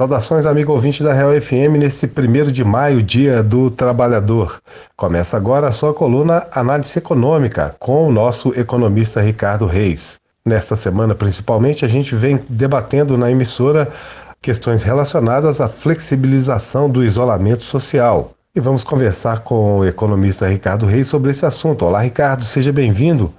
Saudações, amigo ouvinte da Real FM, nesse primeiro de maio, dia do trabalhador. Começa agora a sua coluna Análise Econômica com o nosso economista Ricardo Reis. Nesta semana, principalmente, a gente vem debatendo na emissora questões relacionadas à flexibilização do isolamento social. E vamos conversar com o economista Ricardo Reis sobre esse assunto. Olá, Ricardo, seja bem-vindo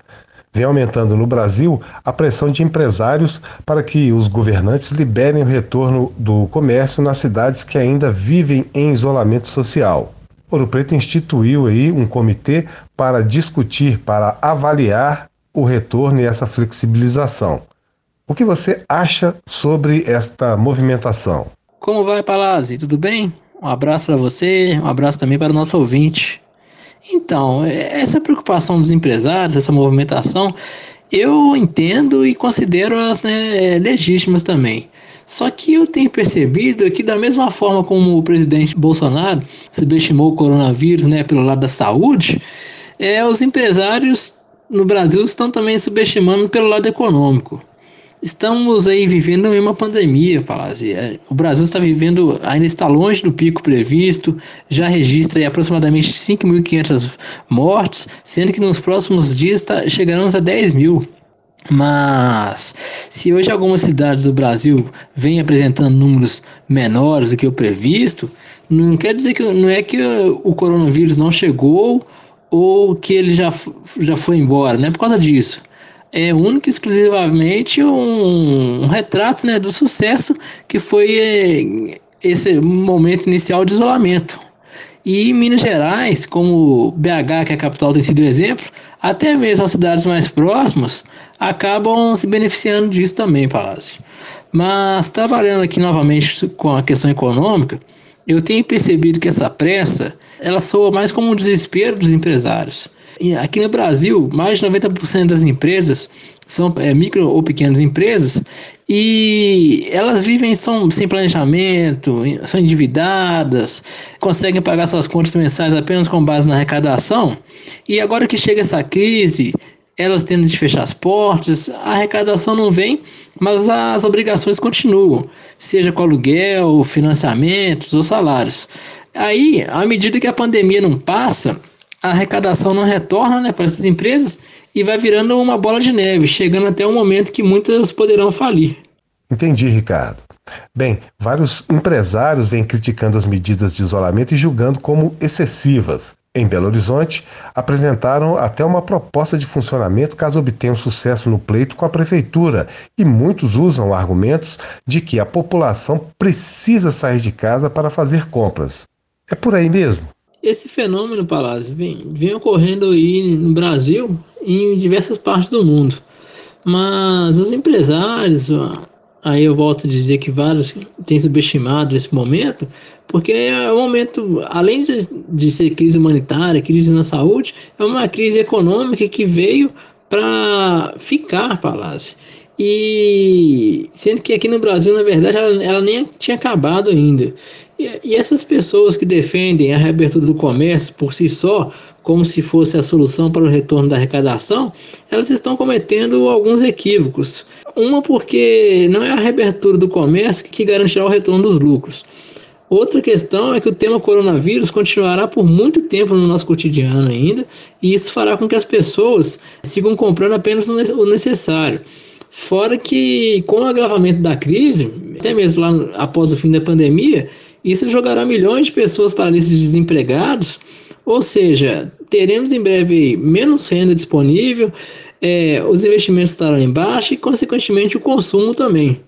vem aumentando no Brasil a pressão de empresários para que os governantes liberem o retorno do comércio nas cidades que ainda vivem em isolamento social. Ouro Preto instituiu aí um comitê para discutir, para avaliar o retorno e essa flexibilização. O que você acha sobre esta movimentação? Como vai, Palazzi? Tudo bem? Um abraço para você, um abraço também para o nosso ouvinte. Então, essa preocupação dos empresários, essa movimentação, eu entendo e considero as né, legítimas também. Só que eu tenho percebido que da mesma forma como o presidente Bolsonaro subestimou o coronavírus né, pelo lado da saúde, é, os empresários no Brasil estão também subestimando pelo lado econômico. Estamos aí vivendo uma pandemia, Palazzi. É, o Brasil está vivendo, ainda está longe do pico previsto, já registra aproximadamente 5.500 mortes, sendo que nos próximos dias tá, chegaremos a 10 mil. Mas se hoje algumas cidades do Brasil vêm apresentando números menores do que o previsto, não quer dizer que não é que o coronavírus não chegou ou que ele já, já foi embora, não é por causa disso é único e exclusivamente um, um, retrato né, do sucesso que foi é, esse momento inicial de isolamento. E Minas Gerais, como BH, que é a capital, tem sido exemplo, até mesmo as cidades mais próximas acabam se beneficiando disso também, Palácio. Mas trabalhando aqui novamente com a questão econômica, eu tenho percebido que essa pressa ela soa mais como um desespero dos empresários. Aqui no Brasil, mais de 90% das empresas são é, micro ou pequenas empresas e elas vivem são, sem planejamento, são endividadas, conseguem pagar suas contas mensais apenas com base na arrecadação. E agora que chega essa crise, elas tendo de fechar as portas, a arrecadação não vem, mas as obrigações continuam, seja com aluguel, financiamentos ou salários. Aí, à medida que a pandemia não passa, a arrecadação não retorna né, para essas empresas e vai virando uma bola de neve, chegando até o momento que muitas poderão falir. Entendi, Ricardo. Bem, vários empresários vêm criticando as medidas de isolamento e julgando como excessivas. Em Belo Horizonte, apresentaram até uma proposta de funcionamento caso obtenham sucesso no pleito com a prefeitura, e muitos usam argumentos de que a população precisa sair de casa para fazer compras. É por aí mesmo? Esse fenômeno, Palácio, vem, vem ocorrendo aí no Brasil e em diversas partes do mundo. Mas os empresários, aí eu volto a dizer que vários têm subestimado esse momento, porque é um momento, além de, de ser crise humanitária, crise na saúde, é uma crise econômica que veio para ficar, Palácio. E sendo que aqui no Brasil, na verdade, ela, ela nem tinha acabado ainda. E, essas pessoas que defendem a reabertura do comércio por si só, como se fosse a solução para o retorno da arrecadação, elas estão cometendo alguns equívocos. Uma porque não é a reabertura do comércio que garantirá o retorno dos lucros. Outra questão é que o tema coronavírus continuará por muito tempo no nosso cotidiano ainda, e isso fará com que as pessoas sigam comprando apenas o necessário. Fora que, com o agravamento da crise, até mesmo lá após o fim da pandemia, isso jogará milhões de pessoas para a lista de desempregados, ou seja, teremos em breve menos renda disponível, é, os investimentos estarão em baixa e, consequentemente, o consumo também.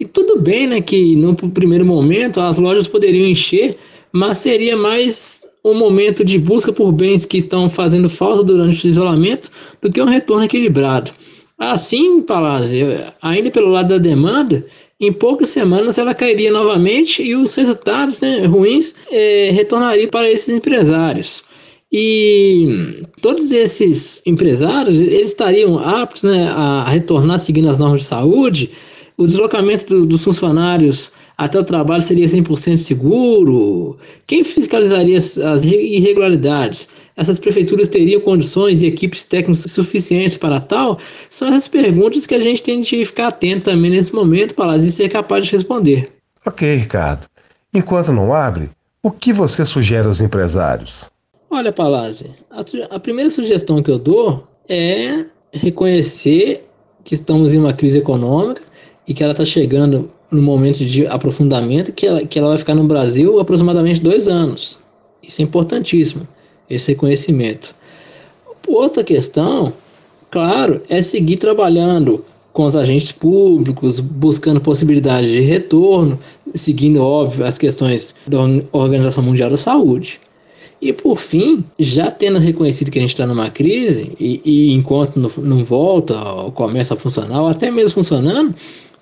E tudo bem né, que no primeiro momento as lojas poderiam encher, mas seria mais um momento de busca por bens que estão fazendo falta durante o isolamento do que um retorno equilibrado. Assim, Palácio, ainda pelo lado da demanda, em poucas semanas ela cairia novamente e os resultados né, ruins é, retornariam para esses empresários. E todos esses empresários eles estariam aptos né, a retornar seguindo as normas de saúde. O deslocamento do, dos funcionários até o trabalho seria 100% seguro? Quem fiscalizaria as, as irregularidades? Essas prefeituras teriam condições e equipes técnicas suficientes para tal? São essas perguntas que a gente tem de ficar atento também nesse momento, para e ser capaz de responder. Ok, Ricardo. Enquanto não abre, o que você sugere aos empresários? Olha, Palazzi, a, a primeira sugestão que eu dou é reconhecer que estamos em uma crise econômica e que ela está chegando no momento de aprofundamento que ela, que ela vai ficar no Brasil aproximadamente dois anos. Isso é importantíssimo, esse reconhecimento. Outra questão, claro, é seguir trabalhando com os agentes públicos, buscando possibilidades de retorno, seguindo, óbvio, as questões da Organização Mundial da Saúde. E por fim, já tendo reconhecido que a gente está numa crise, e, e enquanto não, não volta, começa a funcionar, ou até mesmo funcionando,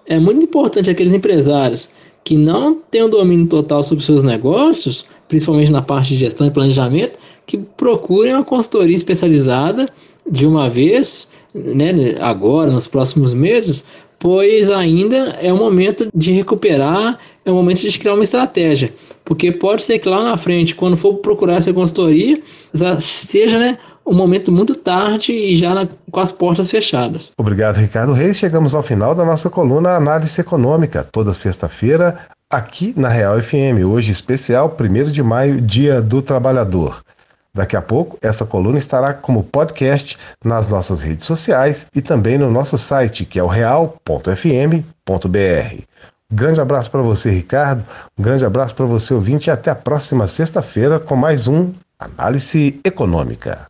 é muito importante aqueles empresários que não têm o domínio total sobre seus negócios, principalmente na parte de gestão e planejamento, que procurem uma consultoria especializada de uma vez, né, agora, nos próximos meses, pois ainda é o momento de recuperar, é o momento de criar uma estratégia. Porque pode ser que lá na frente, quando for procurar essa consultoria, seja né, um momento muito tarde e já na, com as portas fechadas. Obrigado, Ricardo Reis. Chegamos ao final da nossa coluna Análise Econômica, toda sexta-feira, aqui na Real FM. Hoje, especial, 1 de maio, Dia do Trabalhador. Daqui a pouco, essa coluna estará como podcast nas nossas redes sociais e também no nosso site, que é o real.fm.br. Grande abraço para você, Ricardo. Um grande abraço para você, ouvinte, e até a próxima sexta-feira com mais um Análise Econômica.